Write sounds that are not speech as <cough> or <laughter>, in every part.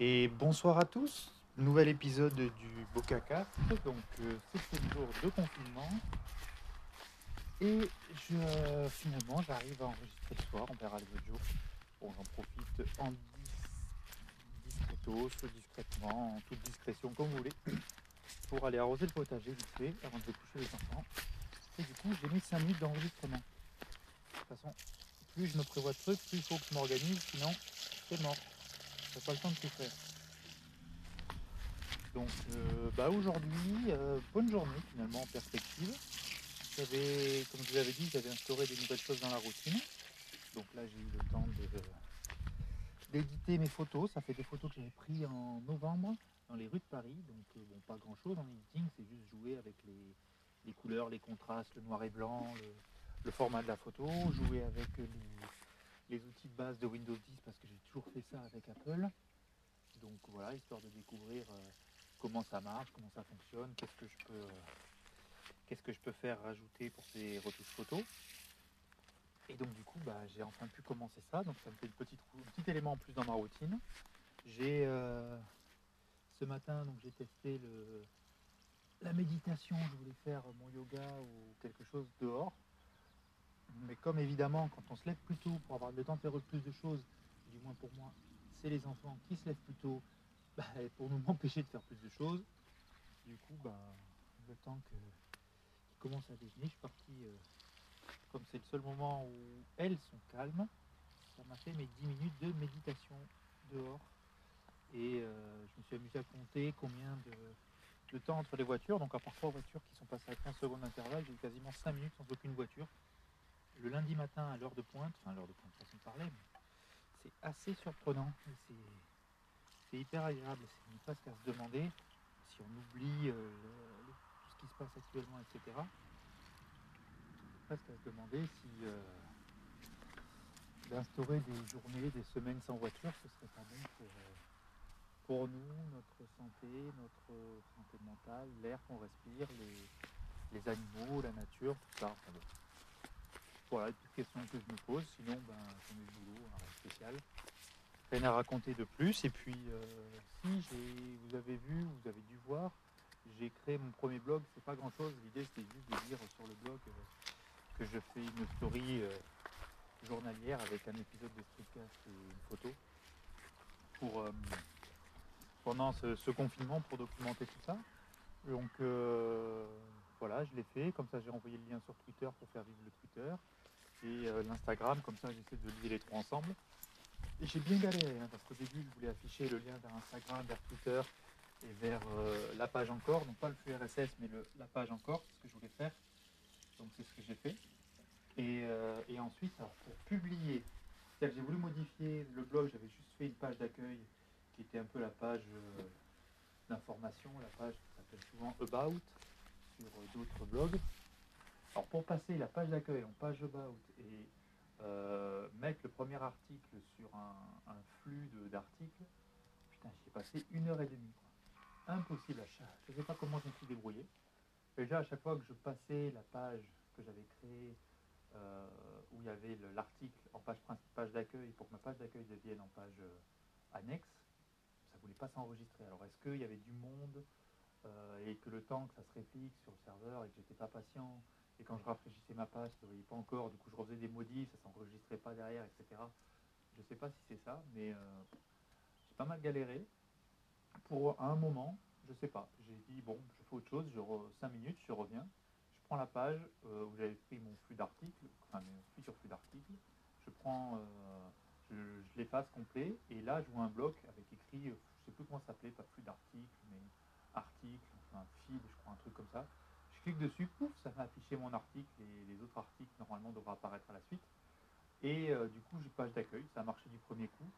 Et bonsoir à tous, nouvel épisode du Bokaka. Donc euh, c'est le jour de confinement. Et je, finalement j'arrive à enregistrer ce soir, on verra les autres jours. Bon j'en profite en dis- discretos, discrètement, en toute discrétion comme vous voulez, pour aller arroser le potager vite fait avant de coucher les enfants. Et du coup j'ai mis 5 minutes d'enregistrement. De toute façon, plus je me prévois de trucs, plus il faut que je m'organise, sinon c'est mort. Pas le temps de tout faire. Donc euh, bah aujourd'hui, euh, bonne journée finalement en perspective. J'avais, comme je vous avais dit, j'avais instauré des nouvelles choses dans la routine. Donc là j'ai eu le temps de d'éditer mes photos. Ça fait des photos que j'avais prises en novembre dans les rues de Paris. Donc euh, bon pas grand chose en editing, c'est juste jouer avec les, couleurs, les contrastes, le noir et blanc, le format de la photo, jouer avec les, les outils de base de Windows 10 parce que j'ai toujours fait ça avec Apple. Donc voilà, histoire de découvrir euh, comment ça marche, comment ça fonctionne, qu'est-ce que je peux, euh, faire rajouter pour ces retouches photos. Et donc du coup, bah, j'ai enfin pu commencer ça, donc ça me fait un petit élément en plus dans ma routine. J'ai euh, ce matin, donc j'ai testé la méditation. Je voulais faire mon yoga ou quelque chose dehors. Comme évidemment, quand on se lève plus tôt pour avoir le temps de faire plus de choses, du moins pour moi, c'est les enfants qui se lèvent plus tôt bah, pour nous <laughs> m'empêcher de faire plus de choses. Du coup, bah, le temps qu'ils commencent à déjeuner, je suis parti, euh, comme c'est le seul moment où elles sont calmes, ça m'a fait mes 10 minutes de méditation dehors. Et euh, je me suis amusé à compter combien de, de temps entre les voitures. Donc à part trois voitures qui sont passées à 15 secondes d'intervalle, j'ai eu quasiment 5 minutes sans aucune voiture. Le lundi matin à l'heure de pointe, enfin l'heure de pointe, façon de parler, c'est assez surprenant. c'est- hyper agréable. C'est une presque à se demander si on oublie euh, tout ce qui se passe actuellement, etc. Presque à se demander si euh, d'instaurer des journées, des semaines sans voiture, ce serait pas bon pour, euh, nous, notre santé, notre santé mentale, l'air qu'on respire, les animaux, la nature, tout ça. Voilà, une petite question que je me pose. Sinon, ben, ai du boulot, rien spécial. Rien à raconter de plus. Et puis, euh, si vous avez vu, vous avez dû voir, j'ai créé mon premier blog. C'est pas grand chose. L'idée, c'était juste de dire sur le blog euh, que je fais une story euh, journalière avec un épisode de Streetcast et une photo pour pendant ce, ce confinement pour documenter tout ça. Donc je l'ai fait. Comme ça, j'ai envoyé le lien sur Twitter pour faire vivre le Twitter et euh, l'Instagram. Comme ça, j'essaie de lier les trois ensemble. Et j'ai bien galéré hein, parce qu'au début, je voulais afficher le lien vers Instagram, vers Twitter et vers euh, la page encore. Donc pas le flux RSS, mais la page encore, c'est ce que je voulais faire. Donc c'est ce que j'ai fait. Et, euh, et ensuite, alors, pour publier, j'ai voulu modifier le blog, j'avais juste fait une page d'accueil qui était un peu la page euh, d'information, la page qui s'appelle souvent About d'autres blogs. Alors pour passer la page d'accueil en page About et euh, mettre le premier article sur un, flux d'articles, putain, j'y ai passé une heure et demie. quoi. Impossible à chaque. Je ne sais pas comment je me suis débrouillé. Déjà, à chaque fois que je passais la page que j'avais créée, euh, où il y avait le- l'article en page page d'accueil, pour que ma page d'accueil devienne en page annexe, ça voulait pas s'enregistrer. Alors, est-ce qu'il y avait du monde euh, et que le temps que ça se réplique sur le serveur et que j'étais pas patient. Et quand je rafraîchissais ma page, ça ne voyait pas encore, du coup je refaisais des modifs, ça s'enregistrait pas derrière, etc. Je sais pas si c'est ça, mais euh, j'ai pas mal galéré. Pour un moment, je sais pas, j'ai dit bon, je fais autre chose, je 5 minutes, je reviens, je prends la page euh, où j'avais pris mon flux d'articles, enfin mon futur flux d'articles, je prends, je, je l'efface complet, et là je vois un bloc avec écrit, je sais plus comment ça s'appelait, pas flux d'articles, mais article, enfin feed, je crois un truc comme ça. Je clique dessus, pouf, ça m'a affiché mon article et les autres articles normalement devraient apparaître à la suite. Et euh, du coup, j'ai page d'accueil, ça a marché du premier coup.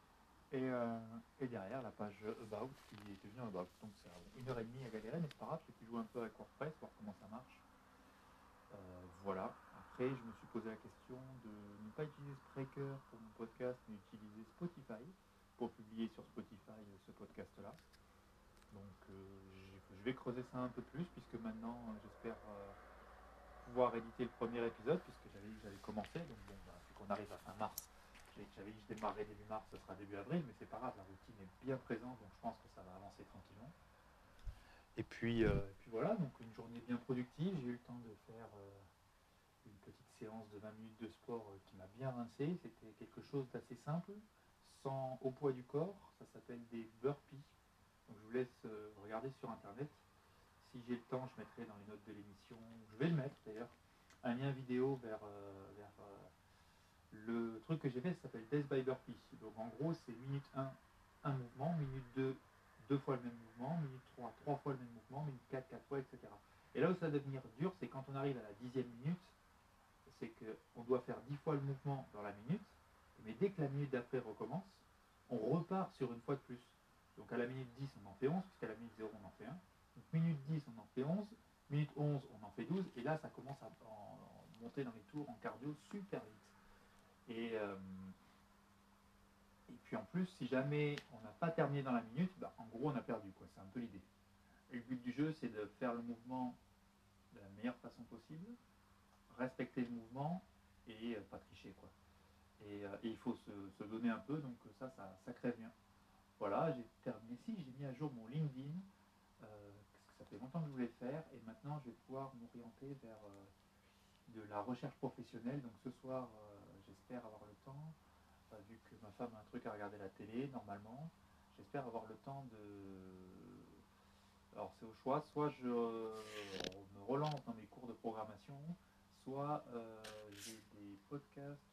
Et, euh, et derrière, la page About qui est devenue About. Donc c'est une heure et demie à galérer, mais c'est pas grave, j'ai pu jouer un peu avec WordPress, voir comment ça marche. Euh, voilà. Après, je me suis posé la question de ne pas utiliser Spreaker pour mon podcast, mais utiliser Spotify pour publier sur Spotify ce podcast-là. Donc euh, je vais creuser ça un peu plus, puisque maintenant, j'espère euh, pouvoir éditer le premier épisode, puisque j'avais commencé. Donc bon, bah, qu'on arrive à fin mars j'avais dit je démarrerai début mars, ce sera début avril, mais c'est pas grave, la routine est bien présente, donc je pense que ça va avancer tranquillement. Et puis, euh, et puis voilà, donc une journée bien productive, j'ai eu le temps de faire une petite séance de 20 minutes de sport qui m'a bien rincé, c'était quelque chose d'assez simple, sans au poids du corps, ça s'appelle des burpees. Donc je vous laisse euh, regarder sur internet. Si j'ai le temps, je mettrai dans les notes de l'émission, je vais le mettre d'ailleurs, un lien vidéo vers, euh, euh, le truc que j'ai fait, ça s'appelle Death by Burpee. Donc en gros, c'est minute 1, un mouvement, minute 2, deux fois le même mouvement, minute 3, trois fois le même mouvement, minute 4, quatre fois, etc. Et là où ça va devenir dur, c'est quand on arrive à la dixième minute, c'est qu'on doit faire dix fois le mouvement dans la minute, mais dès que la minute d'après recommence, on repart sur une fois de plus. Donc à la minute 10, on en fait 11, puisqu'à la minute 0, on en fait 1. Donc minute 10, on en fait 11. Minute 11, on en fait 12. Et là, ça commence à monter dans les tours en cardio super vite. Et, euh, et puis en plus, si jamais on n'a pas terminé dans la minute, bah, en gros, on a perdu. C'est un peu l'idée. Le but du jeu, c'est de faire le mouvement de la meilleure façon possible, respecter le mouvement et euh, pas tricher. quoi. Et, euh, il faut se, se donner un peu, donc ça, ça, ça crève bien. Voilà, j'ai terminé. Si, j'ai mis à jour mon LinkedIn, euh, parce que ça fait longtemps que je voulais faire, et maintenant je vais pouvoir m'orienter vers euh, de la recherche professionnelle. Donc ce soir, euh, j'espère avoir le temps, vu que ma femme a un truc à regarder la télé, normalement, j'espère avoir le temps de... Alors c'est au choix, soit je me relance dans mes cours de programmation, soit j'ai des podcasts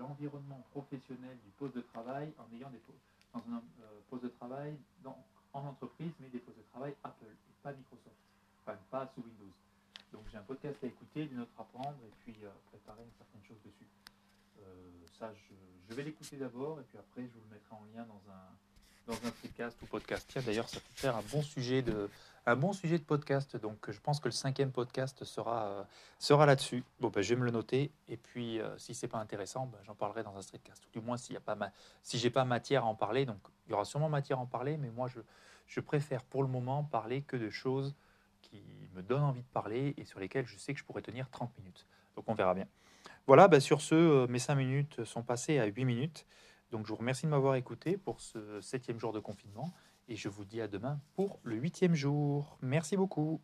l'environnement professionnel du poste de travail en ayant des dans un euh, poste de travail en entreprise, mais des postes de travail Apple et pas Microsoft, enfin pas sous Windows. Donc j'ai un podcast à écouter, une autre à prendre et puis euh, préparer certaines choses dessus. Euh, ça, je vais l'écouter d'abord et puis après je vous le mettrai en lien dans un dans un podcast ou podcast. Tiens, d'ailleurs, ça peut faire un bon sujet de, un bon sujet de podcast. Donc, je pense que le cinquième podcast sera, euh, sera là-dessus. Bon, ben, je vais me le noter. Et puis, euh, si c'est pas intéressant, ben, j'en parlerai dans un streetcast. Ou du moins, s'il y a pas si j'ai pas matière à en parler. Donc, il y aura sûrement matière à en parler. Mais moi, je, je préfère pour le moment parler que de choses qui me donnent envie de parler et sur lesquelles je sais que je pourrais tenir 30 minutes. Donc, on verra bien. Voilà, ben, sur ce, euh, mes 5 minutes sont passées à 8 minutes. Donc je vous remercie de m'avoir écouté pour ce septième jour de confinement et je vous dis à demain pour le huitième jour. Merci beaucoup.